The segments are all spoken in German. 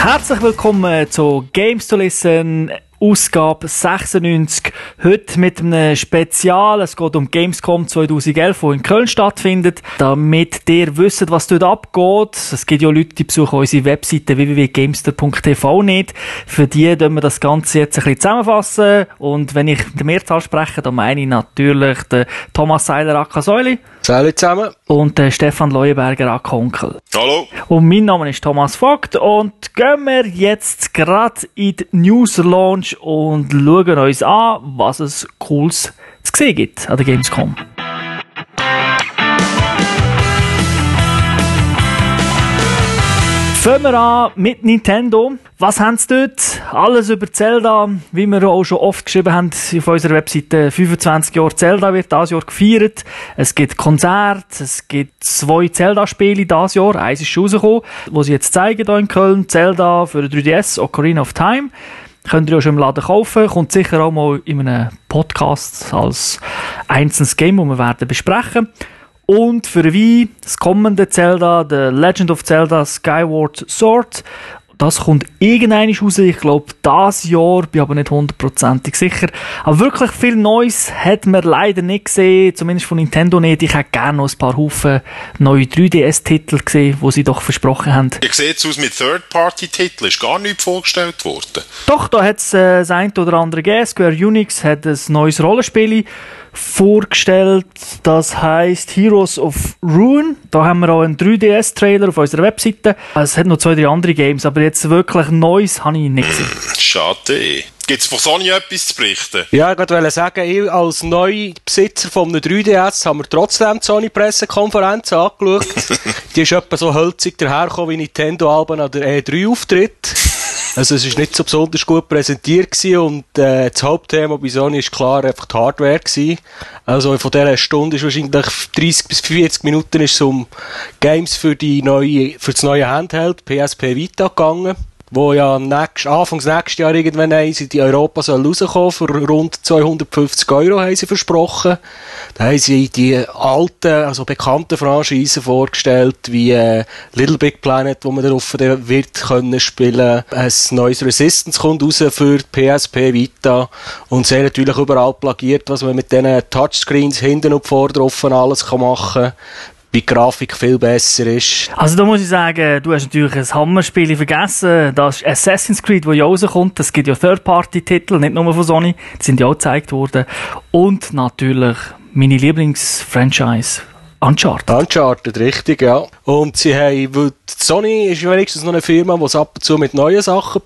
Herzlich willkommen zu Games to Listen Ausgabe 96. Heute mit einem Spezial. Es geht um Gamescom 2011, wo in Köln stattfindet. Damit ihr wisst, was dort abgeht. Es gibt ja Leute, die besuchen unsere Webseite www.gamester.tv nicht. Für die tun wir das Ganze jetzt ein bisschen zusammenfassen. Und wenn ich die Mehrzahl spreche, dann meine ich natürlich den Thomas Seiler Akasäuli. Salut zusammen. Und den Stefan Leuenberger Akonkel. Hallo. Und mein Name ist Thomas Vogt und gehen wir jetzt gerade in die News Launch und schauen uns an, was es Cooles zu sehen gibt an der Gamescom. Fangen wir an mit Nintendo. Was haben sie dort? Alles über Zelda, wie wir auch schon oft geschrieben haben auf unserer Webseite. 25 Jahre Zelda wird dieses Jahr gefeiert. Es gibt Konzerte, es gibt zwei Zelda-Spiele dieses Jahr. Eins ist schon rausgekommen, wo sie jetzt zeigen hier in Köln. Zelda für 3DS, Ocarina of Time. Könnt ihr auch schon im Laden kaufen. Kommt sicher auch mal in einem Podcast als einzelnes Game, das wir werden besprechen. Und für Wii das kommende Zelda, The Legend of Zelda Skyward Sword. Das kommt irgendwann raus. Ich glaube, das Jahr, bin aber nicht hundertprozentig sicher. Aber wirklich viel Neues hat man leider nicht gesehen, zumindest von Nintendo nicht. Ich hätte gerne noch ein paar Haufen neue 3DS-Titel gesehen, die sie doch versprochen haben. Wie sieht es aus mit Third-Party-Titeln? Ist gar nichts vorgestellt worden? Doch, da hat es äh, das eine oder andere gegeben. Square Unix hat ein neues Rollenspiel vorgestellt. Das heißt Heroes of Ruin. Da haben wir auch einen 3DS-Trailer auf unserer Webseite. Es hat noch zwei, drei andere Games, aber jetzt wirklich Neues habe ich nicht gesehen. Schade. Gibt es von Sony etwas zu berichten? Ja, ich wollte sagen, ich als Neubesitzer von einem 3DS haben wir trotzdem die Sony-Pressekonferenz angeschaut. die ist etwa so hölzig dahergekommen wie Nintendo-Alben an der E3 auftritt. Also es ist nicht so besonders gut präsentiert und äh, das Hauptthema bei Sony ist klar einfach die Hardware gewesen. Also von dieser Stunde ist wahrscheinlich 30 bis 40 Minuten ist um Games für die neue, für das neue Handheld PSP Vita gegangen wo ja nächst, Anfangs nächstes Jahr irgendwann sie in Europa soll rauskommen, für rund 250 Euro haben sie versprochen. Da haben sie die alten, also bekannten Franchisen vorgestellt, wie äh, Little Big Planet, wo man darauf wird können spielen. Ein neues Resistance kommt raus für PSP Vita und haben natürlich überall plagiert, was man mit diesen Touchscreens hinten und vorne drauf alles machen kann wie die Grafik viel besser ist. Also da muss ich sagen, du hast natürlich ein Hammerspiel vergessen. Das ist Assassin's Creed, wo ja rauskommt. Es gibt ja Third-Party-Titel, nicht nur von Sony. Die sind ja auch gezeigt worden. Und natürlich meine Lieblings-Franchise. Uncharted. Uncharted, richtig, ja. Und sie haben, Sony ist wenigstens noch eine Firma, die es ab und zu mit neuen Sachen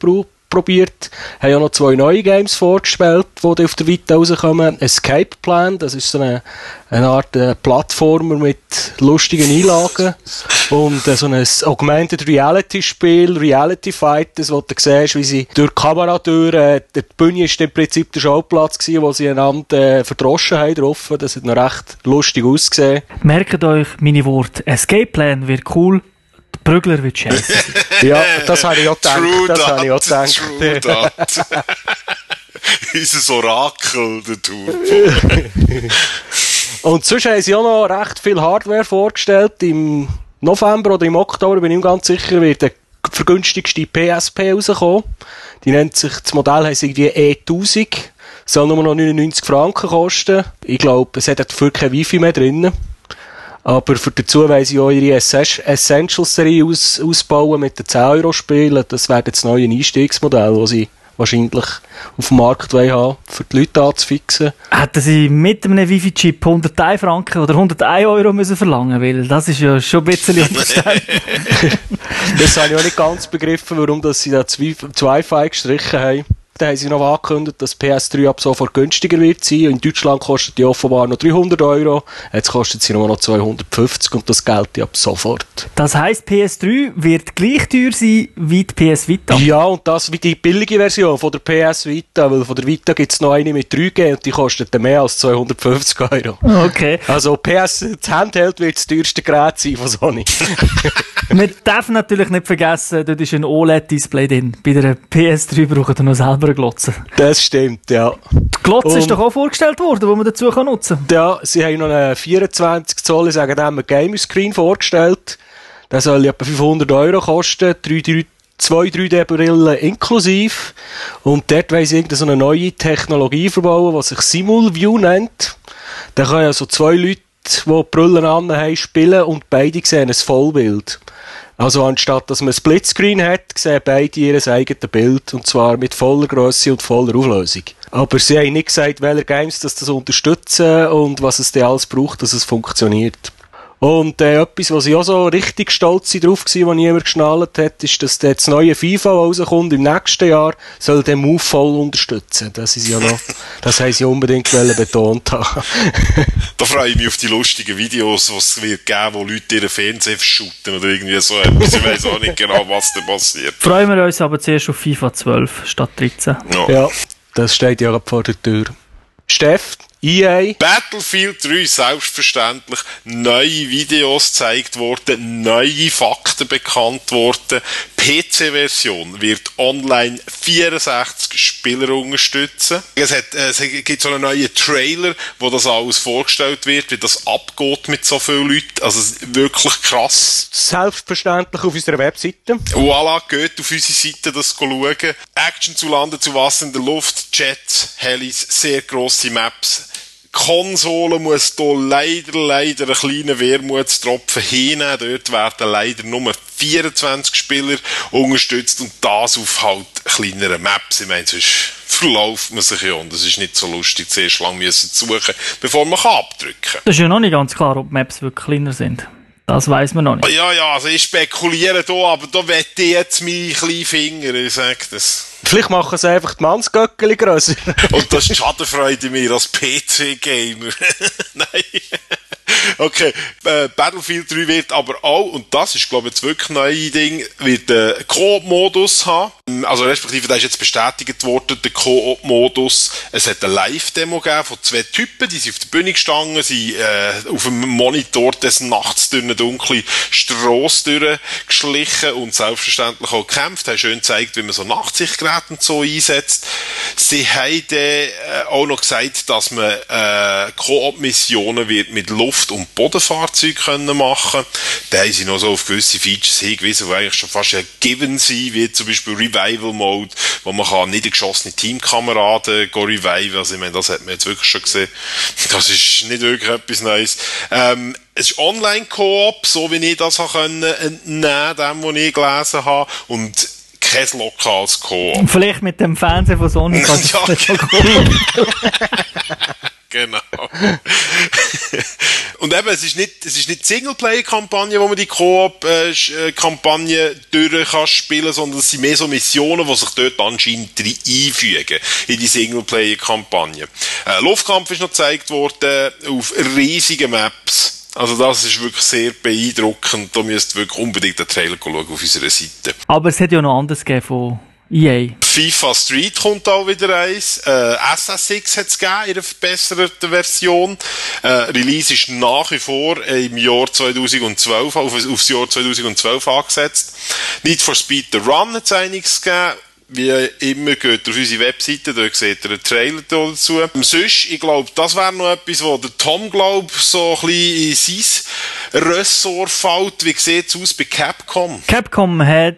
probiert. Haben auch noch zwei neue Games vorgestellt, die auf der Vita rauskommen. Escape Plan, das ist so eine, eine Art äh, Plattformer mit lustigen Einlagen. Und äh, so ein Augmented Reality Spiel, Reality Fighters, wo du siehst, wie sie durch die Kamera durch, äh, die Bühne ist im Prinzip der Schauplatz gewesen, wo sie einander äh, verdroschen haben drauf. Das hat noch recht lustig ausgesehen. Merkt euch meine Worte. Escape Plan wird cool, Brügler wird scheiße. ja, das habe ich auch gedacht. True das habe ich auch gedacht. True that. Unser Orakel, der Tour. Und sonst haben sie auch noch recht viel Hardware vorgestellt. Im November oder im Oktober, bin ich mir ganz sicher, wird der vergünstigste PSP rauskommen. Die nennt sich, das Modell heisst irgendwie E1000. Soll nur noch 99 Franken kosten. Ich glaube, es hat dafür kein Wifi mehr drin. Aber für dazu sie auch ihre Essentials-Serie aus, ausbauen mit den 10-Euro-Spielen. Das wäre das neue Einstiegsmodell, das sie wahrscheinlich auf dem Markt haben, für die Leute anzufixen. Hätten sie mit einem Wifi-Chip 101 Franken oder 101 Euro müssen verlangen weil das ist ja schon ein bisschen unverständlich. das habe ich auch nicht ganz begriffen, warum dass sie da das Wi-Fi gestrichen haben. Dann haben sie noch angekündigt, dass PS3 ab sofort günstiger wird sein. In Deutschland kostet die offenbar noch 300 Euro. Jetzt kostet sie nur noch 250 und das gilt ab sofort. Das heisst, PS3 wird gleich teuer sein wie die PS Vita? Ja, und das wie die billige Version von der PS Vita, weil von der Vita gibt es noch eine mit 3G und die kostet mehr als 250 Euro. Okay. Also PS, das Handheld wird das teuerste Gerät sein von Sony. Man darf natürlich nicht vergessen, dort ist ein OLED-Display drin. Bei der PS3 braucht ihr noch selber eine Glotze. Das stimmt, ja. Die Glotze um, ist doch auch vorgestellt worden, die man dazu kann nutzen kann. Ja, sie haben noch einen 24 Zoll, ich sage dem, Gamerscreen vorgestellt. Der soll etwa 500 Euro kosten. 3, 3 zwei 3D-Brillen inklusiv. Und dort wollen sie irgendeine neue Technologie verbauen, die sich SimulView nennt. Da können also zwei Leute, die die Brillen an haben, spielen und beide sehen ein Vollbild. Also anstatt dass man ein Splitscreen hat, sehen beide ihr eigenes Bild und zwar mit voller Größe und voller Auflösung. Aber sie haben nicht gesagt, welche Games das, das unterstützen und was es denn alles braucht, dass es funktioniert. Und äh, etwas, was ich auch so richtig stolz drauf war, was niemand geschnallt hat, ist, dass das neue FIFA, rauskommt im nächsten Jahr, soll den Move voll unterstützen. Das ist ja noch, das haben sie unbedingt betont haben. da freue ich mich auf die lustigen Videos, die es wird geben, wo Leute ihren Fernseher verschütten oder irgendwie so etwas. Ich weiß auch nicht genau, was da passiert. Freuen wir uns aber zuerst auf FIFA 12 statt 13. Ja, ja das steht ja vor der Tür. Steff, EA. Battlefield 3, selbstverständlich. Neue Videos gezeigt worden, neue Fakten bekannt worden. PC-Version wird online 64 Spieler unterstützen. Es, hat, es gibt so einen neuen Trailer, wo das alles vorgestellt wird, wie das abgeht mit so vielen Leuten. Also wirklich krass. Selbstverständlich auf unserer Webseite. Voilà, geht auf unsere Seite das schauen. Action zu Landen, zu Wasser in der Luft, Jets, Helis, sehr grosse Maps Konsole muss hier leider, leider einen kleinen Wermutstropfen hinnehmen. Dort werden leider nur 24 Spieler unterstützt und das auf halt kleineren Maps. Ich meine, sonst verläuft man sich ja und es ist nicht so lustig, zuerst lang müssen suchen, bevor man abdrücken kann. Das ist ja noch nicht ganz klar, ob Maps wirklich kleiner sind. Das weiß man noch nicht. Ja, ja, also ich spekuliere hier, aber da wette ich jetzt meinen kleinen Finger, ich sag das. Vielleicht machen sie einfach die Mannsgöckeli grösser. Und das ist Schadenfreude mir als PC-Gamer. Nein. Okay, äh, Battlefield 3 wird aber auch, und das ist glaube ich jetzt wirklich ein neues Ding, wird einen Koop-Modus haben. Also respektive, da ist jetzt bestätigt worden, der Koop-Modus. Es hat eine Live-Demo gegeben von zwei Typen, die sind auf der Bühne gestanden, sind äh, auf dem Monitor des Nachts durch eine dunkle Strasse durchgeschlichen und selbstverständlich auch gekämpft, haben schön gezeigt, wie man so Nachtsichtgeräte so einsetzt. Sie haben äh, auch noch gesagt, dass man äh, Koop-Missionen wird mit Luft- und Bodenfahrzeugen können machen Da haben sie noch so auf gewisse Features hingewiesen, die eigentlich schon fast ein Given sind, wie zum Beispiel Revival Mode, wo man kann niedergeschossene Teamkameraden reviven. Also ich meine, das hat man jetzt wirklich schon gesehen. Das ist nicht wirklich etwas Neues. Ähm, es ist Online-Koop, so wie ich das können entnehmen, dem, was ich gelesen habe. Und kein lokales Koop. Vielleicht mit dem Fernsehen von Sony ja, Genau. und eben, es ist nicht, es ist nicht Singleplayer-Kampagne, wo man die Koop-Kampagne durch kann spielen, sondern es sind mehr so Missionen, die sich dort anscheinend einfügen in die Singleplayer-Kampagne. Äh, Luftkampf ist noch gezeigt worden auf riesigen Maps. Also das ist wirklich sehr beeindruckend. Da müsst ihr wirklich unbedingt den Trailer schauen auf unserer Seite. Aber es hat ja noch anders gegeben von EA. FIFA Street kommt auch wieder eins. Äh, SSX hat es gegeben in einer verbesserten Version. Äh, Release ist nach wie vor im Jahr 2012, auf, aufs Jahr 2012 angesetzt. Need for Speed The Run hat es einiges gegeben wie immer, geht auf unsere Webseite, da seht ihr einen Trailer dazu. Sonst, ich glaube, das wäre noch etwas, wo der Tom, glaub, so ein bisschen in sein Ressort fällt. Wie sieht es aus bei Capcom? Capcom hat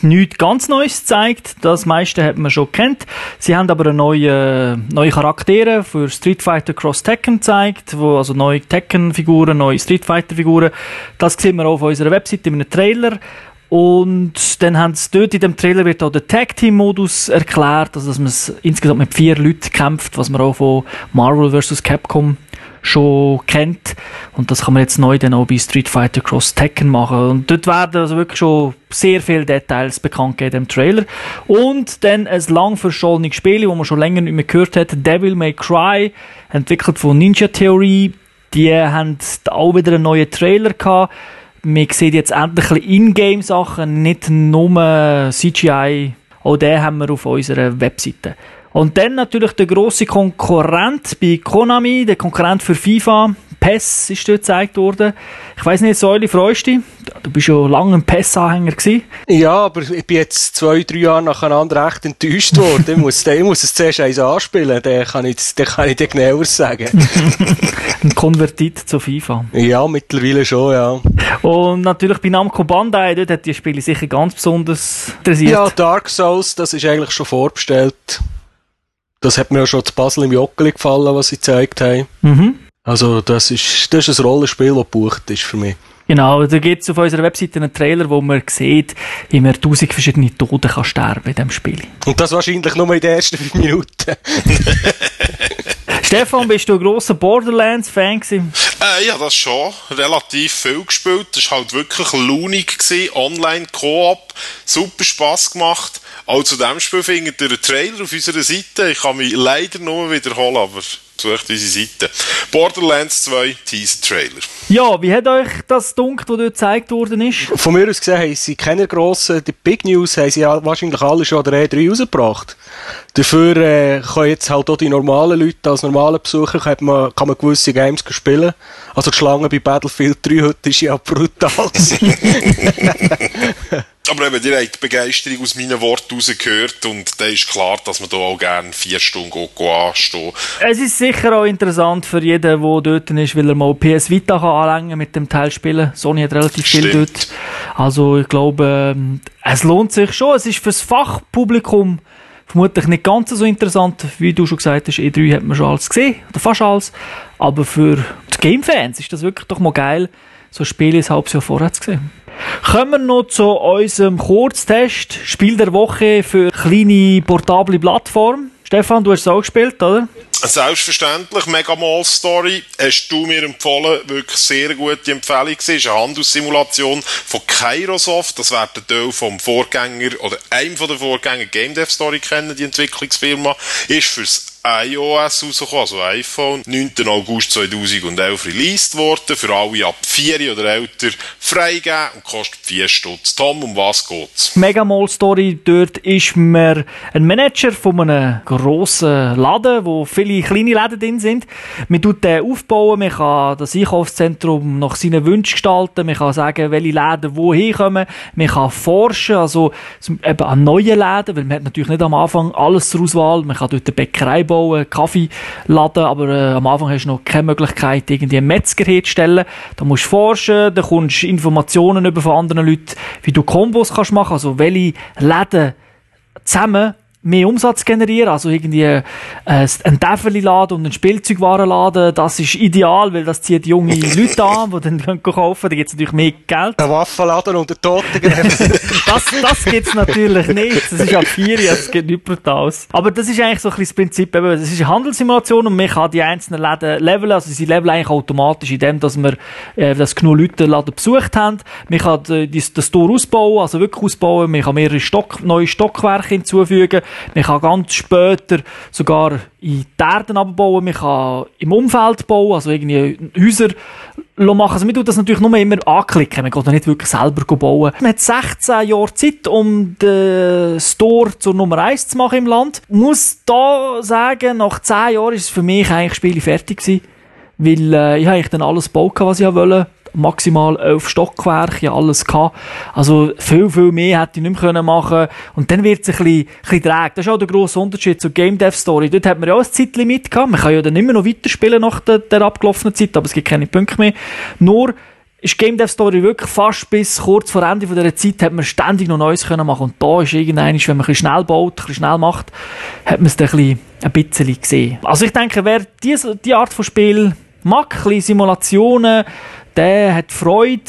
nichts ganz Neues gezeigt. Das meiste hat man schon kennt. Sie haben aber neue, neue Charaktere für Street Fighter Cross Tekken gezeigt, wo also neue Tekken-Figuren, neue Street Fighter-Figuren. Das sehen wir auch auf unserer Webseite in einem Trailer. Und dann haben sie dort in dem Trailer wird auch der Tag Team Modus erklärt, also dass man es insgesamt mit vier Leuten kämpft, was man auch von Marvel vs. Capcom schon kennt. Und das kann man jetzt neu dann auch bei Street Fighter Cross Tekken machen. Und dort werden also wirklich schon sehr viele Details bekannt gegeben im Trailer. Und dann ein lang verschollenes Spiel, das man schon länger nicht mehr gehört hat, Devil May Cry, entwickelt von Ninja Theory. Die haben auch wieder einen neuen Trailer gehabt man sieht jetzt endlich Ingame-Sachen, nicht nur CGI. Auch den haben wir auf unserer Webseite. Und dann natürlich der große Konkurrent bei Konami, der Konkurrent für FIFA, PES ist dort gezeigt worden. Ich weiss nicht, Säule, freust du dich? Du bist ja lange ein PES-Anhänger gewesen. Ja, aber ich bin jetzt zwei, drei Jahre nacheinander echt enttäuscht worden. ich, muss, ich muss es zuerst eins anspielen, dann kann ich, dann kann ich dir genauer sagen. ein Konvertit zu FIFA. Ja, mittlerweile schon, ja. Und natürlich bei Namco Bandai, dort hat die Spiele sicher ganz besonders interessiert. Ja, Dark Souls, das ist eigentlich schon vorbestellt. Das hat mir ja schon zu Basel im Joggeli gefallen, was sie gezeigt haben. Mhm. Also, das ist, das ist ein Rollenspiel, das gebucht ist für mich. Genau, da gibt es auf unserer Webseite einen Trailer, wo man sieht, wie man tausend verschiedene Tote kann sterben in diesem Spiel. Und das wahrscheinlich nur in den ersten fünf Minuten. Stefan, bist du ein grosser Borderlands-Fan gewesen? Äh, ja, das schon. Relativ viel gespielt. Das war halt wirklich launig gewesen. Online-Koop. Super Spass gemacht. Auch zu diesem Spiel findet ihr einen Trailer auf unserer Seite. Ich kann mich leider nur wiederholen, aber besucht unsere Seite. Borderlands 2 Teaser-Trailer. Ja, wie hat euch das dunkt, was dort gezeigt worden ist? Von mir aus gesehen haben sie keine grossen, die Big News haben sie ja wahrscheinlich alle schon der E3 rausgebracht. Dafür äh, können jetzt halt auch die normalen Leute, als normale Besucher, kann man, kann man gewisse Games spielen. Also die Schlange bei Battlefield 3 heute ist ja brutal. Aber eben, die Begeisterung aus meinen Worten rausgehört und da ist klar, dass man da auch gerne vier Stunden geht, anstehen Es ist sicher auch interessant für jeden, der dort ist, weil er mal PS Vita kann anlängen mit dem Teil spielen. Sony hat relativ Stimmt. viel dort. Also ich glaube, ähm, es lohnt sich schon. Es ist fürs Fachpublikum vermutlich nicht ganz so interessant, wie du schon gesagt hast. E3 hat man schon alles gesehen, oder fast alles. Aber für die Game-Fans ist das wirklich doch mal geil, so ein Spiel ein halbes Jahr vorher zu sehen. Kommen wir noch zu unserem Kurztest. Spiel der Woche für kleine portable Plattform. Stefan, du hast es auch gespielt, oder? Selbstverständlich, Mega Mall Story hast du mir empfohlen, wirklich sehr gute Empfehlung Es ist eine Handelssimulation von Kairosoft, das wäre der Teil vom Vorgänger, oder einem den Vorgänger Game Dev Story kennen, die Entwicklungsfirma, ist fürs iOS rausgekommen, also iPhone, 9. August 2011 released worden, für alle ab 4 oder älter freigegeben und kostet 4 Stutz. Tom, um was geht's? Mega Mall Story, dort ist man ein Manager von einem grossen Laden, wo viele kleine Läden drin sind. Man tut den aufbauen, man kann das Einkaufszentrum nach seinen Wünschen gestalten, man kann sagen, welche Läden wohin kommen, man kann forschen, also eben an neuen Läden, weil man hat natürlich nicht am Anfang alles zur Auswahl, man kann dort eine Bäckerei bauen, Kaffeeladen, aber äh, am Anfang hast du noch keine Möglichkeit, irgendwie einen Metzger herzustellen. Da musst du forschen, da kommst du Informationen über von anderen Leuten, wie du Kombos kannst machen, also welche Läden zusammen mehr Umsatz generieren, also irgendwie äh, ein Täfeli-Laden und ein Spielzeugwarenladen, das ist ideal, weil das zieht junge Leute an, die dann können kaufen, da gibt es natürlich mehr Geld. Ein Waffenladen und ein Toten. das das gibt es natürlich nicht, das ist ab vier, das geht nicht Brutales. Aber das ist eigentlich so ein bisschen das Prinzip, eben, das ist eine Handelssimulation und man kann die einzelnen Läden leveln, also sie leveln eigentlich automatisch, indem dass wir, äh, dass genug Leute den Laden besucht haben. Man kann äh, das, das Tor ausbauen, also wirklich ausbauen, man kann mehrere Stock, neue Stockwerke hinzufügen, man kann ganz später sogar in die Erde abbauen, man kann im Umfeld bauen, also irgendwie Häuser machen. Also man tut das natürlich nur immer anklicken, man geht da nicht wirklich selber bauen. Man hat 16 Jahre Zeit, um den Store zur Nummer 1 zu machen im Land. Ich muss da sagen, nach 10 Jahren ist es für mich eigentlich Spiele fertig gewesen, weil äh, ich eigentlich dann alles gebaut, was ich wollte maximal elf Stockwerke, ja alles gehabt. Also viel, viel mehr hätte ich nicht mehr machen können. Und dann wird es ein bisschen, ein träge. Das ist auch der grosse Unterschied zur Game Dev Story. Dort hat man ja auch ein Zeitlimit gehabt. Man kann ja dann immer noch weiterspielen nach der, der abgelaufenen Zeit, aber es gibt keine Punkte mehr. Nur ist Game Dev Story wirklich fast bis kurz vor Ende dieser Zeit hat man ständig noch Neues können machen und da ist irgendein, wenn man ein bisschen schnell baut, ein bisschen schnell macht, hat man es dann ein bisschen, ein bisschen gesehen. Also ich denke, wer diese, die Art von Spiel mag, ein bisschen Simulationen, der hat Freude.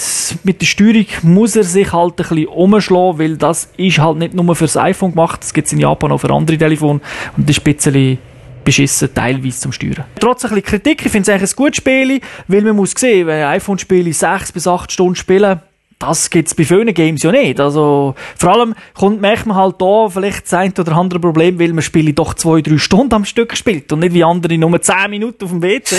Mit der Steuerung muss er sich halt ein bisschen umschlagen, weil das ist halt nicht nur fürs iPhone gemacht, das gibt es in Japan auch für andere Telefone und das ist ein bisschen beschissen, teilweise zum Steuern. Trotz ein bisschen Kritik, ich finde es eigentlich ein gutes Spiel, weil man muss sehen, wenn iPhone-Spiele 6 bis 8 Stunden spielen, das gibt's bei vielen Games ja nicht. Also, vor allem kommt, merkt man halt da vielleicht das ein oder andere Problem, weil man Spiele doch zwei, drei Stunden am Stück spielt und nicht wie andere nur zehn Minuten auf dem WC.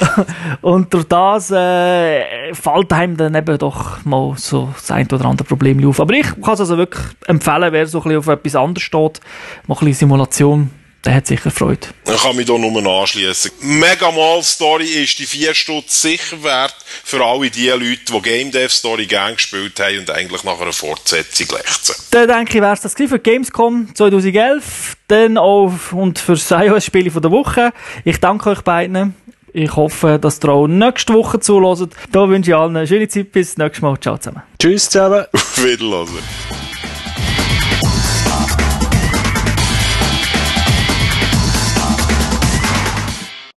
und durch das, äh, fällt einem dann eben doch mal so das ein oder andere Problem auf. Aber ich kann es also wirklich empfehlen, wer so ein bisschen auf etwas anderes steht, mal ein bisschen Simulation der hat sicher Freude. Ich kann mich da nur anschließen. Mega Mal Story ist die 4 Stutz sicher wert für alle die Leute, die Game Dev Story gerne gespielt haben und eigentlich nach einer Fortsetzung lechzen. Dann denke ich, wäre es das für Gamescom 2011, dann auch und für das iOS-Spiel der Woche. Ich danke euch beiden. Ich hoffe, dass ihr auch nächste Woche zuhört. Da wünsche ich allen eine schöne Zeit. Bis nächstes Mal. Ciao zusammen. Tschüss zusammen. Auf Wiedersehen.